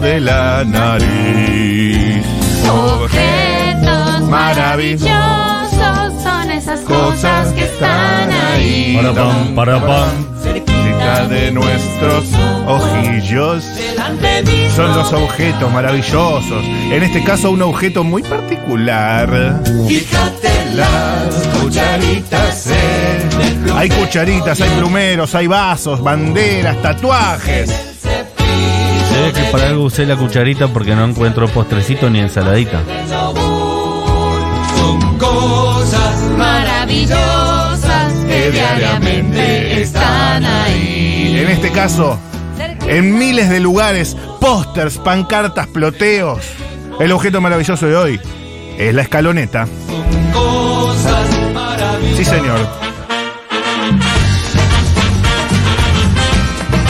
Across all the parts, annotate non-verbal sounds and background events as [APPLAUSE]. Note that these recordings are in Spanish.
de la nariz. Objetos maravillosos son esas cosas que están ahí. Para pam, para pam. Cerquita de nuestros ojillos. Son los objetos maravillosos. En este caso, un objeto muy particular. Fíjate las cucharitas en Hay cucharitas, hay plumeros, hay vasos, banderas, tatuajes. Que para algo usé la cucharita porque no encuentro postrecito ni ensaladita. Son cosas maravillosas que diariamente están ahí. En este caso, en miles de lugares, pósters, pancartas, ploteos. El objeto maravilloso de hoy es la escaloneta. Sí, señor.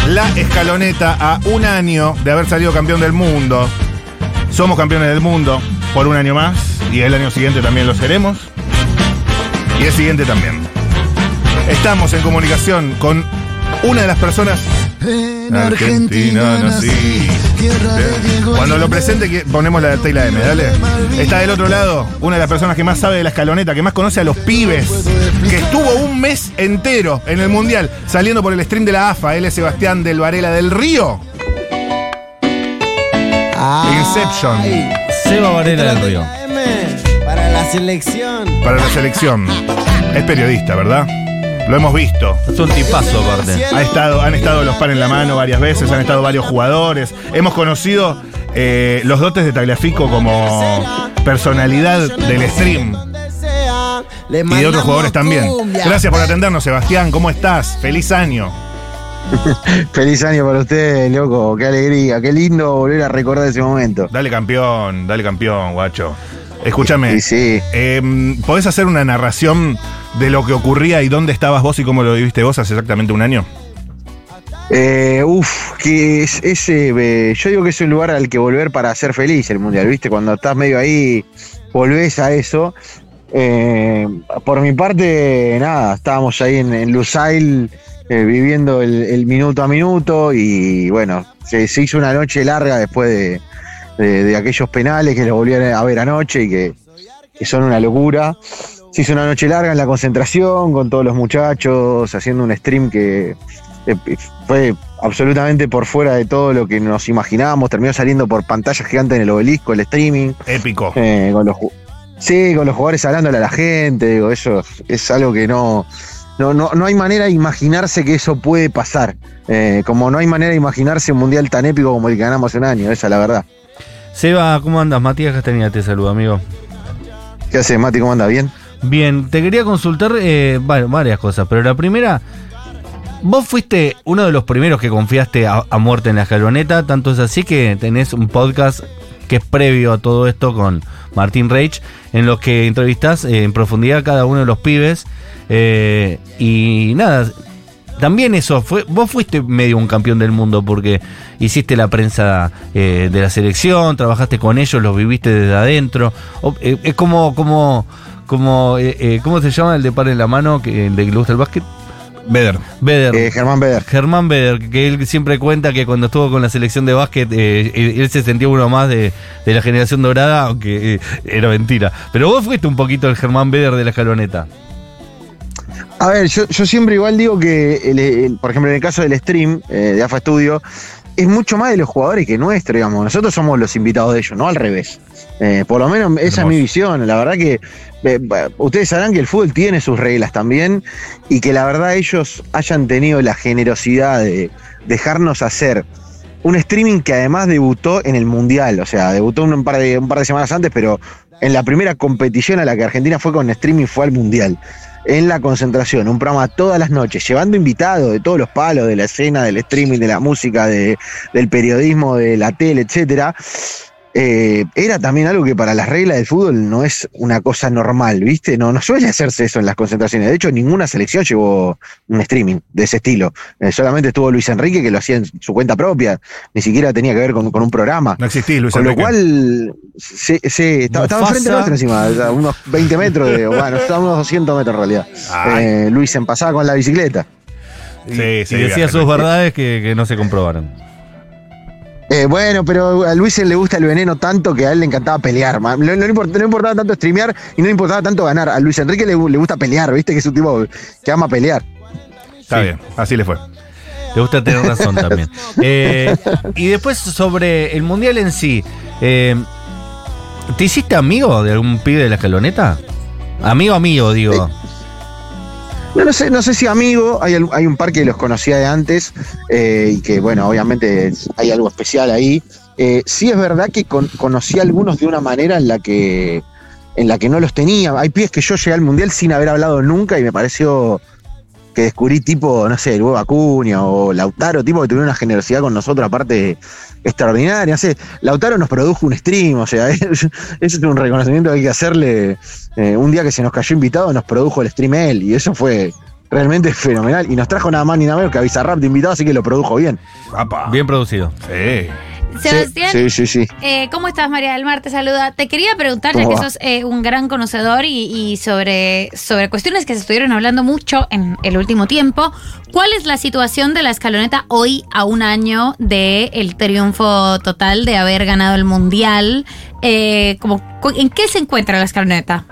La escaloneta a un año de haber salido campeón del mundo. Somos campeones del mundo por un año más y el año siguiente también lo seremos. Y el siguiente también. Estamos en comunicación con una de las personas En Argentina nací. Cuando lo presente que- ponemos la T y la M, dale. Está del otro lado una de las personas que más sabe de la escaloneta, que más conoce a los pibes, que estuvo un mes entero en el Mundial saliendo por el stream de la AFA, él es Sebastián del Varela del Río. Inception. Seba Varela del Río. Para la selección. Para la selección. Es periodista, ¿verdad? Lo hemos visto. Es un tipazo aparte. Ha estado, han estado los pan en la mano varias veces, han estado varios jugadores. Hemos conocido eh, los dotes de Tagliafico como personalidad del stream. Y de otros jugadores también. Gracias por atendernos, Sebastián. ¿Cómo estás? Feliz año. [LAUGHS] Feliz año para ustedes, loco. Qué alegría, qué lindo volver a recordar ese momento. Dale campeón, dale campeón, guacho. Escúchame, Sí, sí. eh, ¿podés hacer una narración de lo que ocurría y dónde estabas vos y cómo lo viviste vos hace exactamente un año? Eh, uf, que es ese. eh, yo digo que es un lugar al que volver para ser feliz el mundial, ¿viste? Cuando estás medio ahí, volvés a eso. Eh, por mi parte, nada, estábamos ahí en, en Lusail eh, viviendo el, el minuto a minuto y bueno, se, se hizo una noche larga después de, de- de aquellos penales que lo volvían a ver anoche y que, que son una locura. Se hizo una noche larga en la concentración con todos los muchachos, haciendo un stream que fue absolutamente por fuera de todo lo que nos imaginábamos. Terminó saliendo por pantalla gigante en el obelisco, el streaming. Épico. Eh, con los, sí, con los jugadores hablándole a la gente, digo, eso es algo que no, no, no, no hay manera de imaginarse que eso puede pasar. Eh, como no hay manera de imaginarse un mundial tan épico como el que ganamos hace un año, esa es la verdad. Seba, ¿cómo andas? Matías Castañeda te saluda, amigo. ¿Qué hace, Mati? ¿Cómo anda? ¿Bien? Bien, te quería consultar eh, va- varias cosas, pero la primera, vos fuiste uno de los primeros que confiaste a, a muerte en la escaloneta, tanto es así que tenés un podcast que es previo a todo esto con Martín Reich, en los que entrevistás eh, en profundidad a cada uno de los pibes. eh, y nada, también eso, fue, vos fuiste medio un campeón del mundo porque hiciste la prensa eh, de la selección, trabajaste con ellos, los viviste desde adentro. O- eh, es como, como, como, eh, eh, ¿cómo se llama el de par en la mano que, el de que le gusta el básquet? Beder. Beder. Eh, Germán Beder. Germán Beder, que él siempre cuenta que cuando estuvo con la selección de básquet, eh, él él se sentía uno más de, de la generación dorada, aunque eh, era mentira. Pero vos fuiste un poquito el Germán Beder de la escaloneta. A ver, yo, yo siempre igual digo que, el- el- por ejemplo, en el caso del stream eh, de AFA Studio, es mucho más de los jugadores que nuestro, digamos. Nosotros somos los invitados de ellos, no al revés. Eh, por lo menos esa es mi visión. La verdad que eh, ustedes sabrán que el fútbol tiene sus reglas también y que la verdad ellos hayan tenido la generosidad de dejarnos hacer un streaming que además debutó en el Mundial. O sea, debutó un par de, un par de semanas antes, pero en la primera competición a la que Argentina fue con streaming fue al Mundial en la concentración, un programa todas las noches, llevando invitados de todos los palos, de la escena, del streaming, de la música, de- del periodismo, de la tele, etcétera. Eh, era también algo que para las reglas del fútbol no es una cosa normal, ¿viste? No, no suele hacerse eso en las concentraciones. De hecho, ninguna selección llevó un streaming de ese estilo. Eh, solamente estuvo Luis Enrique, que lo hacía en su cuenta propia, ni siquiera tenía que ver con, con un programa. No existís, Luis Con lo Enrique. cual, sí, sí, estaba, estaba enfrente nuestro encima, a unos 20 metros, de, bueno, [LAUGHS] estaba a unos 200 metros en realidad. Eh, Luis en pasaba con la bicicleta. Sí, y sí, decía viaje, sus verdades que, que no se comprobaron. Eh, bueno, pero a Luis le gusta el veneno tanto que a él le encantaba pelear. No, no le import- no le importaba tanto streamear y no le importaba tanto ganar. A Luis Enrique le, le gusta pelear, ¿viste? Que es un tipo que ama pelear. Está Sí. bien, así le fue. Te gusta tener razón [LAUGHS] también. Eh, y después sobre el mundial en sí. eh, ¿Te hiciste amigo de algún pibe de la escaloneta? Amigo, amigo, digo. No, sé, no sé si amigo, hay, hay un par que los conocía de antes eh, y que, bueno, obviamente hay algo especial ahí. Eh, sí es verdad que con- conocí a algunos de una manera en la que en la que no los tenía. Hay pies que yo llegué al mundial sin haber hablado nunca y me pareció que descubrí tipo, no sé, el huevo Acuña o Lautaro, tipo que tuvieron una generosidad con nosotros, aparte extraordinaria. No sé, Lautaro nos produjo un stream, o sea, [LAUGHS] eso es un reconocimiento que hay que hacerle. Eh, un día que se nos cayó invitado, nos produjo el stream él, y eso fue realmente fenomenal. Y nos trajo nada más ni nada menos que a Bizarrap de invitado, así que lo produjo bien. Bien producido. Sí. Sebastián, Sí, sí, sí. eh, ¿cómo estás, María del Mar? Te saluda. Te quería preguntar, ya ¿Cómo que va? sos eh, un gran conocedor y, y sobre, sobre cuestiones que se estuvieron hablando mucho en el último tiempo, ¿cuál es la situación de la escaloneta hoy a un año del triunfo total de haber ganado el Mundial? Eh, como, ¿En qué se encuentra la escaloneta?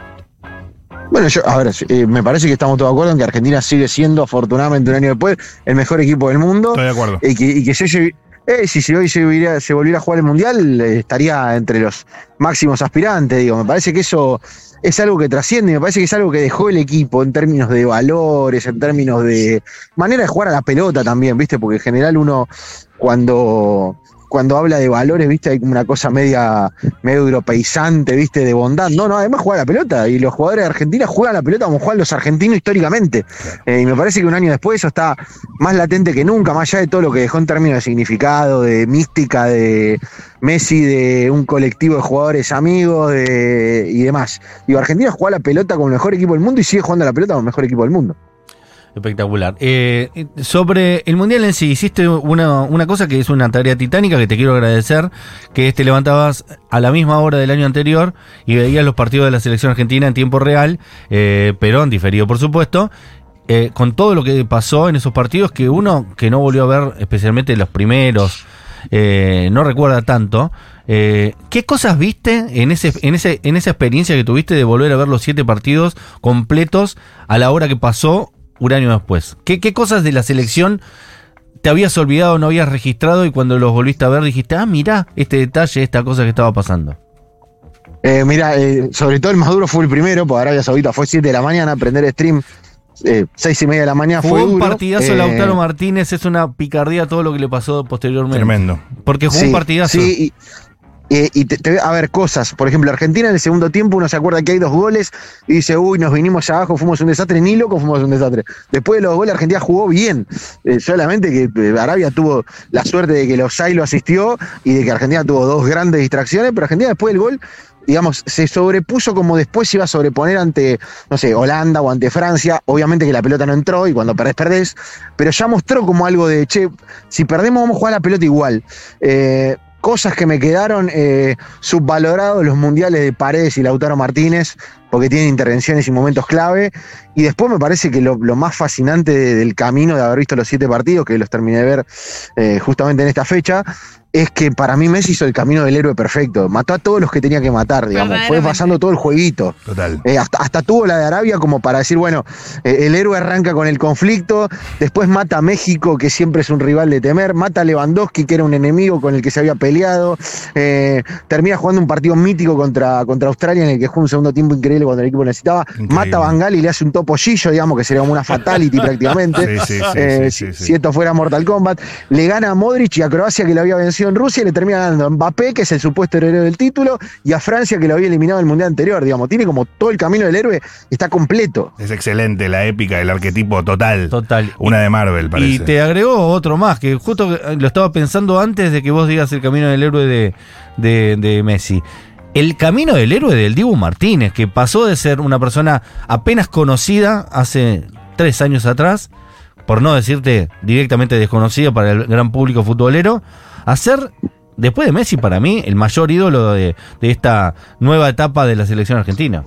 Bueno, yo, a ver, eh, me parece que estamos todos de acuerdo en que Argentina sigue siendo, afortunadamente, un año después, el mejor equipo del mundo. Estoy de acuerdo. Y que, y que se lleve- eh, si hoy se, volviera- se volviera a jugar el Mundial, eh, estaría entre los máximos aspirantes, digo. Me parece que eso es algo que trasciende, me parece que es algo que dejó el equipo en términos de valores, en términos de manera de jugar a la pelota también, ¿viste? Porque en general uno cuando, cuando habla de valores, ¿viste? Hay como una cosa media, medio europeizante, ¿viste? De bondad. No, no, además juega la pelota y los jugadores de Argentina juegan la pelota como juegan los argentinos históricamente. Eh, y me parece que un año después eso está más latente que nunca, más allá de todo lo que dejó en términos de significado, de mística, de Messi, de un colectivo de jugadores amigos de, y demás. Digo, Argentina juega la pelota como el mejor equipo del mundo y sigue jugando a la pelota como el mejor equipo del mundo. Espectacular. Eh, sobre el Mundial en sí, hiciste una, una cosa que es una tarea titánica que te quiero agradecer, que es te levantabas a la misma hora del año anterior y veías los partidos de la selección argentina en tiempo real, eh, pero en diferido por supuesto, eh, con todo lo que pasó en esos partidos que uno que no volvió a ver, especialmente los primeros, no recuerda tanto. ¿Qué cosas viste en, ese, en, ese, en esa experiencia que tuviste de volver a ver los siete partidos completos a la hora que pasó un año después? ¿Qué, qué cosas de la selección te habías olvidado, no habías registrado y cuando los volviste a ver dijiste, ah, mirá este detalle, esta cosa que estaba pasando? Eh, mira, eh, sobre todo el más duro fue el primero, porque Arabia Saudita fue 7 de la mañana, prender stream, eh, 6 y media de la mañana Jugó fue un duro. partidazo Eh, Lautaro Martínez, es una picardía todo lo que le pasó posteriormente. Tremendo. Porque jugó un partidazo. Sí, y, y- y te, te- a ver, cosas. Por ejemplo, Argentina en el segundo tiempo uno se acuerda que hay dos goles y dice, uy, nos vinimos abajo, fuimos un desastre. Ni loco fuimos un desastre. Después de los goles, Argentina jugó bien. Eh, solamente que eh, Arabia tuvo la suerte de que los lo asistió y de que Argentina tuvo dos grandes distracciones, pero Argentina después del gol digamos, se sobrepuso como después se iba a sobreponer ante, no sé, Holanda o ante Francia. Obviamente que la pelota no entró y cuando perdés, perdés. Pero ya mostró como algo de, che, si perdemos vamos a jugar la pelota igual. Eh, cosas que me quedaron eh, subvalorados los mundiales de Paredes y Lautaro Martínez, porque tienen intervenciones y momentos clave. Y después me parece que lo, más fascinante de- del camino de haber visto los siete partidos, que los terminé de ver eh, justamente en esta fecha, es que para mí Messi hizo el camino del héroe perfecto. Mató a todos los que tenía que matar, digamos. Fue pasando todo el jueguito. Total. Eh, hasta, hasta tuvo la de Arabia como para decir, bueno, eh, el héroe arranca con el conflicto, después mata a México, que siempre es un rival de temer, mata a Lewandowski, que era un enemigo con el que se había peleado, eh, termina jugando un partido mítico contra, contra Australia en el que jugó un segundo tiempo increíble cuando el equipo necesitaba, Increíble. mata a Bangal y le hace un topollillo, digamos, que sería como una fatality [LAUGHS] prácticamente. Sí, sí, sí, Eh, sí, sí, si- sí. Si esto fuera Mortal Kombat, le gana a Modric y a Croacia que lo había vencido en Rusia y le termina ganando a Mbappé, que es el supuesto heredero del título, y a Francia que lo había eliminado en el Mundial anterior. Digamos, tiene como todo el camino del héroe, está completo. Es excelente la épica, el arquetipo total. Total. Una de Marvel, parece. Y te agregó otro más, que justo lo estaba pensando antes de que vos digas el camino del héroe de, de- de Messi. El camino del héroe del Dibu Martínez, que pasó de ser una persona apenas conocida hace tres años atrás, por no decirte directamente desconocida para el gran público futbolero, a ser, después de Messi, para mí, el mayor ídolo de, de esta nueva etapa de la selección argentina.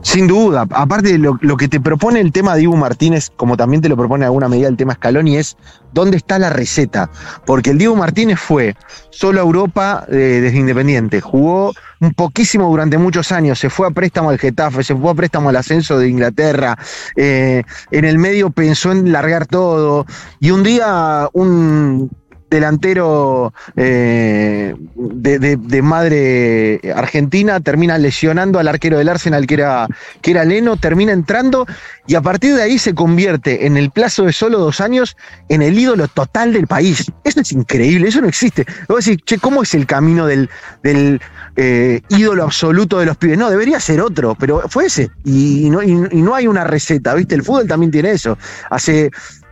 Sin duda. Aparte, lo, lo que te propone el tema Dibu Martínez, como también te lo propone en alguna medida el tema Scaloni, es dónde está la receta. Porque el Dibu Martínez fue solo a Europa eh, desde Independiente. Jugó un poquísimo durante muchos años. Se fue a préstamo al Getafe, se fue a préstamo al ascenso de Inglaterra. eh, en el medio pensó en largar todo. Y un día, un delantero eh, de, de- de madre argentina termina lesionando al arquero del Arsenal que era, que era Leno, termina entrando y a partir de ahí se convierte en el plazo de solo dos años en el ídolo total del país. Eso es increíble, eso no existe. Vos decís, che, ¿cómo es el camino del, del eh, ídolo absoluto de los pibes? No, debería ser otro, pero fue ese. Y, no, y no hay una receta, ¿viste? El fútbol también tiene eso. Hace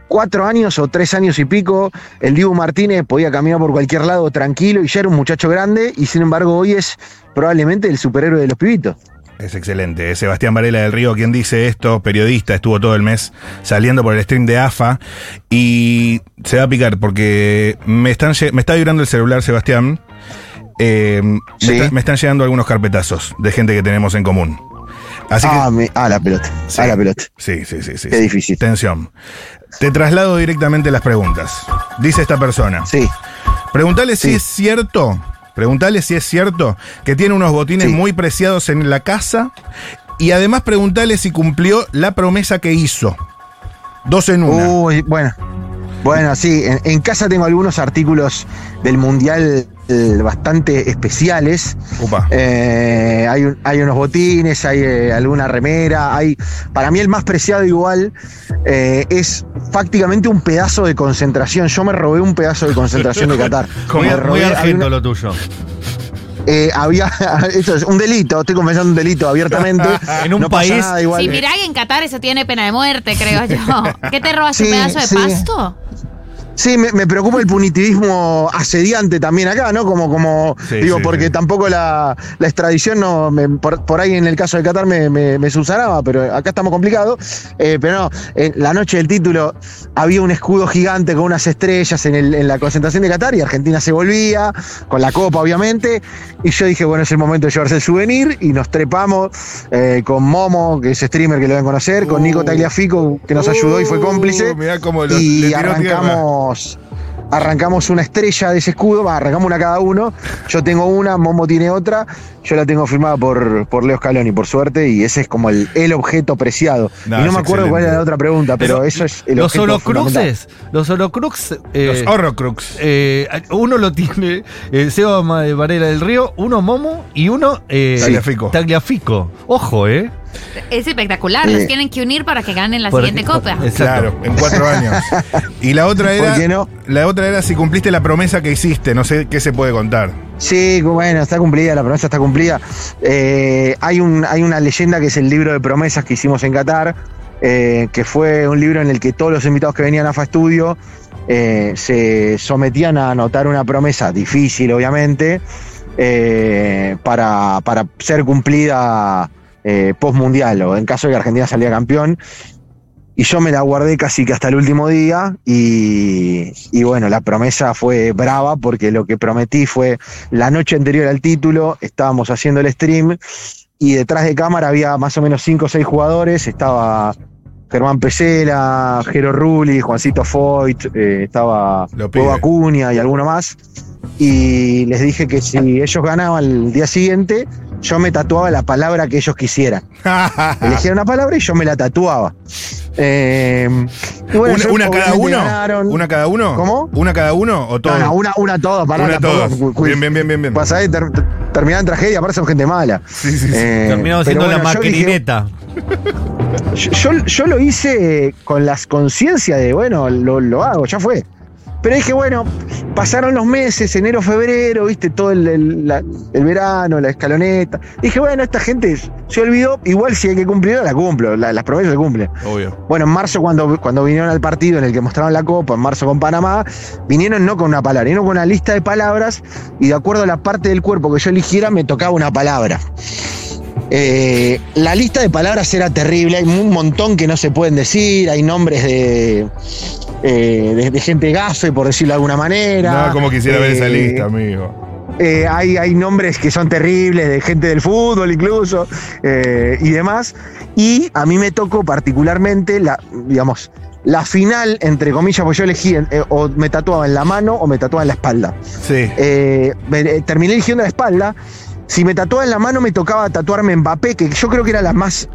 cuatro años o tres años y pico, el Dibu Martínez podía caminar por cualquier lado tranquilo y ya era un muchacho grande y sin embargo hoy es probablemente el superhéroe de los pibitos. Es excelente. Sebastián Varela del Río quien dice esto, periodista, estuvo todo el mes saliendo por el stream de AFA y se va a picar porque me, están, me está vibrando el celular, Sebastián. Eh, me, Sí. está- me están llegando algunos carpetazos de gente que tenemos en común. Así ah, que. me- ah, la pelota. Sí. Ah, la pelota. Sí, sí, sí, sí. Qué sí. difícil. Tensión. Te traslado directamente las preguntas. Dice esta persona. Sí. Preguntale si es cierto, preguntale si es cierto que tiene unos botines Sí. muy preciados en la casa y además preguntale si cumplió la promesa que hizo. Dos en una. Uy, bueno. Bueno, sí, en, en casa tengo algunos artículos del Mundial bastante especiales. Upa. Eh, hay, un- hay unos botines, hay eh, alguna remera, hay. Para mí el más preciado igual eh, es prácticamente un pedazo de concentración. Yo me robé un pedazo de concentración de Qatar. [LAUGHS] Muy, Me robé- argento una- lo tuyo. eh, había, [LAUGHS] esto es un delito, estoy confesando un delito abiertamente. [LAUGHS] En un No país- nada, igual. Sí, mirá que en Qatar eso tiene pena de muerte, creo yo. ¿Qué te robas un Sí, pedazo de sí. pasto? Sí, me, me preocupa el punitivismo asediante también acá, ¿no? Como, como Sí, digo, sí, porque sí. tampoco la, la extradición no, me- por, por ahí en el caso de Qatar me, me, me subsanaba, pero acá estamos complicados. Eh, pero no, en la noche del título había un escudo gigante con unas estrellas en, el- en la concentración de Qatar y Argentina se volvía, con la copa obviamente. Y yo dije, bueno, es el momento de llevarse el souvenir y nos trepamos eh, con Momo, que es streamer que lo deben conocer, con Nico Uh. Tagliafico, que nos ayudó y fue cómplice Uh, mirá cómo y tierra. Arrancamos arrancamos una estrella de ese escudo, arrancamos una cada uno. Yo tengo una, Momo tiene otra. Yo la tengo firmada por, por Leo Scaloni, por suerte, y ese es como el, el objeto preciado. No, y no me acuerdo cuál excelente. era la otra pregunta, pero eso es el Los objeto holocruxes, los holocrux, eh, Los Horrocrux. eh, uno lo tiene eh, Seba Varela del Río, uno Momo y uno eh, Tagliafico. Tagliafico. Ojo, ¿eh? Es espectacular, los tienen que unir para que ganen la siguiente copa. Exacto. Claro, en cuatro [LAUGHS] años. Y la otra era. ¿Por qué no? La otra era si cumpliste la promesa que hiciste. No sé qué se puede contar. Sí, bueno, está cumplida, la promesa está cumplida. Eh, hay, un, hay una leyenda que es el libro de promesas que hicimos en Qatar, eh, que fue un libro en el que todos los invitados que venían a FA Studio eh, se sometían a anotar una promesa, difícil obviamente, eh, para, para ser cumplida eh, post mundial o en caso de que Argentina salía campeón. Y yo me la guardé casi que hasta el último día y, y bueno, la promesa fue brava porque lo que prometí fue la noche anterior al título, estábamos haciendo el stream y detrás de cámara había más o menos 5 o 6 jugadores, estaba Germán Pesela, Jero Rulli, Juancito Foyt, eh, estaba Hugo. Acuña y alguno más. Y les dije que si ellos ganaban el día siguiente, yo me tatuaba la palabra que ellos quisieran. [LAUGHS] Elegían una palabra y yo me la tatuaba. Eh, bueno, ¿Una, cada uno? ganaron. ¿Una cada uno? ¿Cómo? ¿Una cada uno o todo? No, no, una, una todo, pará, Una todos. Bien, bien, bien, bien, bien. Pasá de ter- terminar en tragedia, aparte son gente mala. Sí, sí, sí. Eh, Terminamos siendo la bueno, maquineta. Yo, yo- yo lo hice con la conciencia de, bueno, lo, lo hago, ya fue. Pero dije, bueno, pasaron los meses, enero, febrero, viste, todo el, el- la- el verano, la escaloneta. Dije, bueno, esta gente se olvidó, igual si hay que cumplirla, la cumplo, la- las promesas se cumplen. Obvio. Bueno, en marzo, cuando, cuando vinieron al partido en el que mostraron la copa, en marzo con Panamá, vinieron no con una palabra, vinieron con una lista de palabras y de acuerdo a la parte del cuerpo que yo eligiera, me tocaba una palabra. Eh, la lista de palabras era terrible, hay un montón que no se pueden decir, hay nombres de, eh, de, de gente gafe, por decirlo de alguna manera. No, como quisiera ver esa Eh, lista, amigo. eh, hay, hay nombres que son terribles, de gente del fútbol incluso, eh, y demás. Y a mí me tocó particularmente la, digamos, la final, entre comillas, pues yo elegí eh, o me tatuaba en la mano o me tatuaba en la espalda. Sí. Me- terminé eligiendo la espalda. Si me tatuaba en la mano, me tocaba tatuarme Mbappé, que yo creo que era la más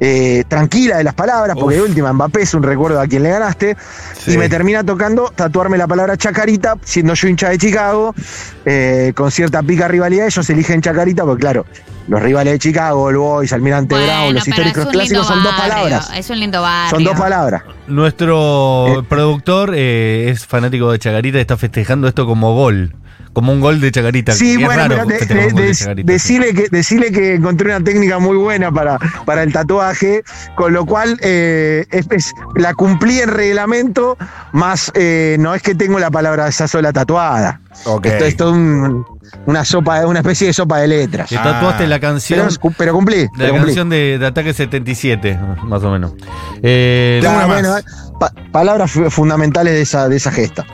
eh, tranquila de las palabras, porque de última Mbappé es un recuerdo a quien le ganaste. Sí. Y me termina tocando tatuarme la palabra Chacarita, siendo yo hincha de Chicago, eh, con cierta pica rivalidad. Ellos eligen Chacarita, porque claro, los rivales de Chicago, el Boys, Almirante Brown, los pero históricos clásicos son dos barrio, palabras. Es un lindo barrio. Son dos palabras. Nuestro Eh. productor eh, es fanático de Chacarita y está festejando esto como gol. Como un gol de Chacarita. Sí, Y es bueno, raro pero de- de- decirle, que, decirle que encontré una técnica muy buena para, para el tatuaje, con lo cual eh, es- es- la cumplí en reglamento, más eh, no es que tengo la palabra esa sola tatuada. Ok. Esto es todo un- una sopa, una especie de sopa de letras. Tatuaste Ah. la canción. Pero, pero cumplí. La pero cumplí. canción de, de Ataque 77, más o menos. Eh, Tengo una bueno, pa- palabras fu- fundamentales de esa, de esa gesta.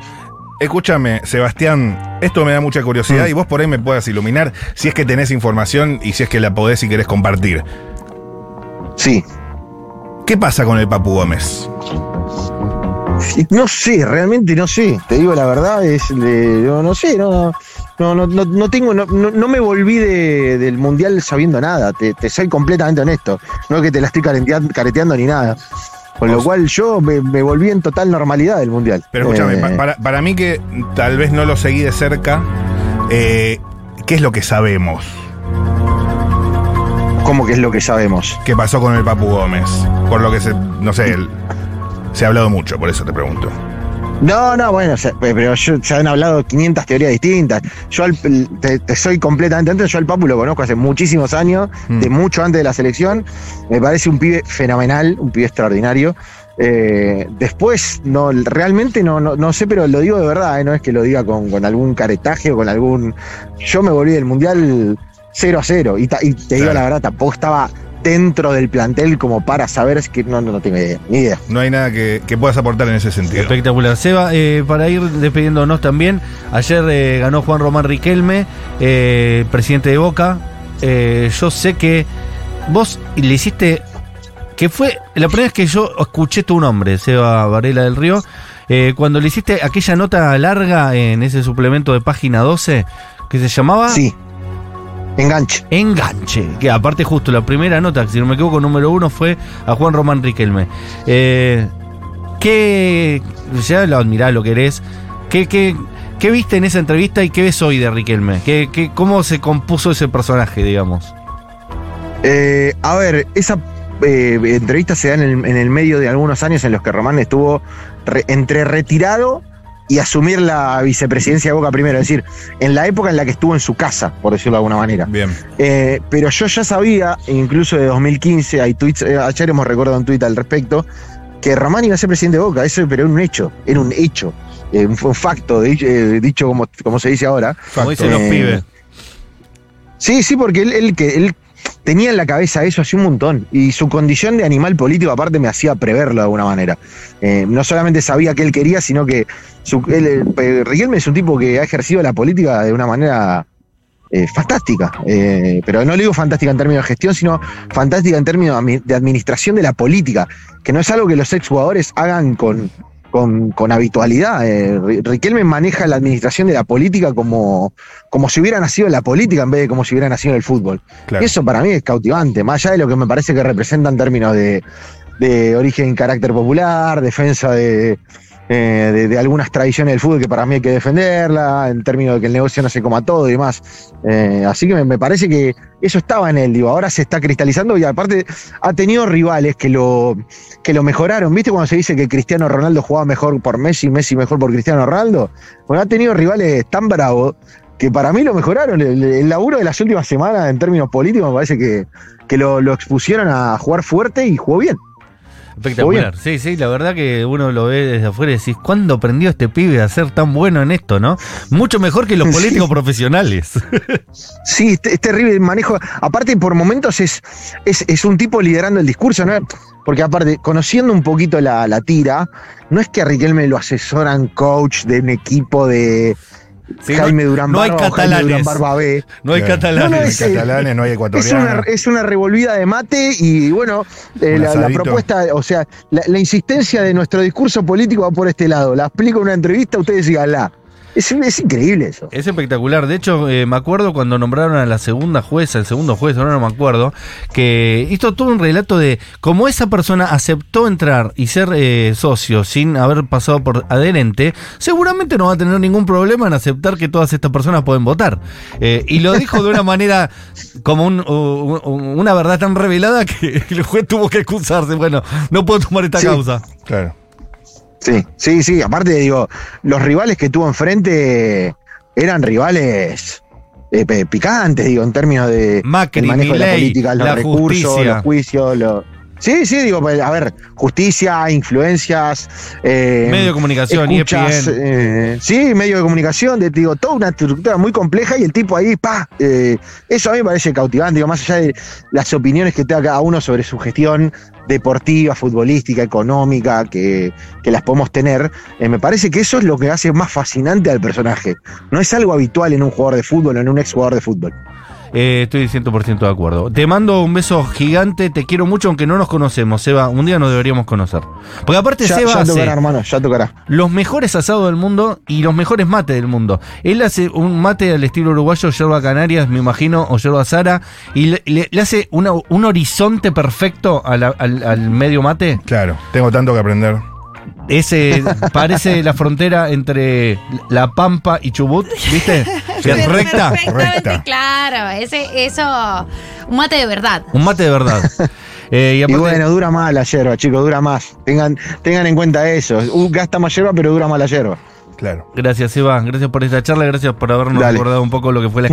Escúchame, Sebastián, esto me da mucha curiosidad y vos por ahí me puedas iluminar si es que tenés información y si es que la podés y querés compartir. Sí. ¿Qué pasa con el Papu Gómez? No sé, realmente no sé. Te digo la verdad, es de- no, no sé, no, no, no, no, tengo, no, no, no me volví de- del mundial sabiendo nada. Te, te soy completamente honesto. No es que te la estoy caretea- careteando ni nada. Con lo cual yo me, me volví en total normalidad del mundial. Pero escúchame, Eh, pa- para, para mí que tal vez no lo seguí de cerca, eh, ¿qué es lo que sabemos? ¿Cómo que es lo que sabemos? ¿Qué pasó con el Papu Gómez? Por lo que se, no sé, el- se ha hablado mucho, por eso te pregunto. No, no, bueno, se- pero yo, se han hablado 500 teorías distintas. Yo al- te, te soy completamente antes, yo al Papu lo conozco hace muchísimos años, Mm. de mucho antes de la selección. Me parece un pibe fenomenal, un pibe extraordinario. Eh, después, no, realmente no, no, no sé, pero lo digo de verdad, eh, no es que lo diga con, con algún caretaje o con algún. Yo me volví del mundial 0 a 0. Y, ta- y te digo la verdad, tampoco estaba dentro del plantel como para saber, es que no, no, no tengo idea, ni idea. No hay nada que, que puedas aportar en ese sentido. Espectacular. Seba, eh, para ir despidiéndonos también, ayer eh, ganó Juan Román Riquelme, eh, presidente de Boca. Eh, yo sé que vos le hiciste, que fue la primera vez que yo escuché tu nombre, Seba Varela del Río, eh, cuando le hiciste aquella nota larga en ese suplemento de página 12 que se llamaba Sí. Enganche. Enganche. Que aparte justo la primera nota, si no me equivoco, número uno fue a Juan Román Riquelme. Eh, ¿Qué, ya lo admirás, lo querés, ¿qué, qué, qué viste en esa entrevista y qué ves hoy de Riquelme? ¿Qué, qué, ¿Cómo se compuso ese personaje, digamos? Eh, a ver, esa eh, entrevista se da en el, en el medio de algunos años en los que Román estuvo re- entre retirado y asumir la vicepresidencia de Boca primero, es decir, en la época en la que estuvo en su casa, por decirlo de alguna manera. Bien. Eh, pero yo ya sabía, incluso de 2015, hay tweets, eh, ayer hemos recordado un tuit al respecto, que Román iba a ser presidente de Boca, eso pero era un hecho, era un hecho, eh, un, un facto, de- eh, dicho como, como se dice ahora. Como dicen los Eh, pibes. Sí, sí, porque él, él, que él tenía en la cabeza eso hace un montón. Y su condición de animal político, aparte, me hacía preverlo de alguna manera. Eh, no solamente sabía que él quería, sino que su, eh, Riquelme es un tipo que ha ejercido la política de una manera eh, fantástica. Pero no le digo fantástica en términos de gestión, sino fantástica en términos de administración de la política, que no es algo que los exjugadores hagan con, con, con habitualidad. Eh, Ri- Riquelme maneja la administración de la política como, como si hubiera nacido en la política en vez de como si hubiera nacido en el fútbol. Claro. Y eso para mí es cautivante, más allá de lo que me parece que representa en términos de, de origen y carácter popular, defensa de, eh, de, algunas tradiciones del fútbol que para mí hay que defenderla, en términos de que el negocio no se coma todo y demás. Eh, así que me, parece que eso estaba en él, digo, ahora se está cristalizando y aparte ha tenido rivales que lo, que lo mejoraron. ¿Viste cuando se dice que Cristiano Ronaldo jugaba mejor por Messi, Messi mejor por Cristiano Ronaldo? Bueno, ha tenido rivales tan bravos que para mí lo mejoraron. El, laburo de las últimas semanas en términos políticos me parece que, que lo expusieron a jugar fuerte y jugó bien. Espectacular. Sí, sí, la verdad que uno lo ve desde afuera y decís, ¿cuándo aprendió este pibe a ser tan bueno en esto, no? Mucho mejor que los [LAUGHS] Sí. políticos profesionales. Sí, es, es terrible el manejo. Aparte, por momentos es, es, es un tipo liderando el discurso, ¿no? Porque aparte, conociendo un poquito la, la tira, no es que a Riquelme lo asesoran coach de un equipo de Sí, Jaime Durán no hay Barba o Jaime catalanes. Durán Barba B. No hay Claro. catalanes. No, hay es, eh, catalanes, no hay Es ecuatorianos. una, es una revolvida de mate y bueno, eh, la, propuesta, o sea, la, la insistencia de nuestro discurso político va por este lado. La explico en una entrevista, ustedes díganla. Es, es increíble eso. Es espectacular. De hecho, eh, me acuerdo cuando nombraron a la segunda jueza, el segundo juez, ahora no me acuerdo, que hizo todo un relato de cómo esa persona aceptó entrar y ser eh, socio sin haber pasado por adherente, seguramente no va a tener ningún problema en aceptar que todas estas personas pueden votar. Eh, y lo dijo de una manera como un- u- u- una verdad tan revelada que [LAUGHS] el juez tuvo que excusarse. Bueno, no puedo tomar esta Sí. causa. Claro. Sí, sí, sí. Aparte, digo, los rivales que tuvo enfrente eran rivales eh, picantes, digo, en términos de Macri, el manejo de la política, los la recursos, justicia. los juicios, los. Sí, sí, digo, pues, a ver, justicia, influencias, eh, Medio de comunicación, E escuchas, ESPN. eh, sí, medio de comunicación, de, digo, toda una estructura muy compleja y el tipo ahí, pa, eh, eso a mí me parece cautivante, digo, más allá de las opiniones que tenga cada uno sobre su gestión deportiva, futbolística, económica, que, que las podemos tener, eh, me parece que eso es lo que hace más fascinante al personaje. No es algo habitual en un jugador de fútbol o en un ex jugador de fútbol. Eh, estoy 100% de acuerdo. Te mando un beso gigante, te quiero mucho, aunque no nos conocemos, Seba. Un día nos deberíamos conocer. Porque aparte Ya, Seba ya hace hermano, ya tocará. los mejores asados del mundo y los mejores mates del mundo. Él hace un mate al estilo uruguayo, yerba canarias, me imagino, o yerba sara, y le, le- le hace una- un horizonte perfecto a la- al, al medio mate. Claro, tengo tanto que aprender. Ese parece la frontera entre La Pampa y Chubut, ¿viste? [LAUGHS] Que es recta. Perfectamente recta. claro. Ese, eso, un mate de verdad. Un mate de verdad. [LAUGHS] Eh, y bueno, dura más la yerba, chicos, dura más. Tengan, tengan en cuenta eso. Uh, gasta más yerba, pero dura más la yerba. Claro. Gracias, Eva. Gracias por esta charla. Gracias por habernos Dale. recordado un poco lo que fue la escalada. [LAUGHS]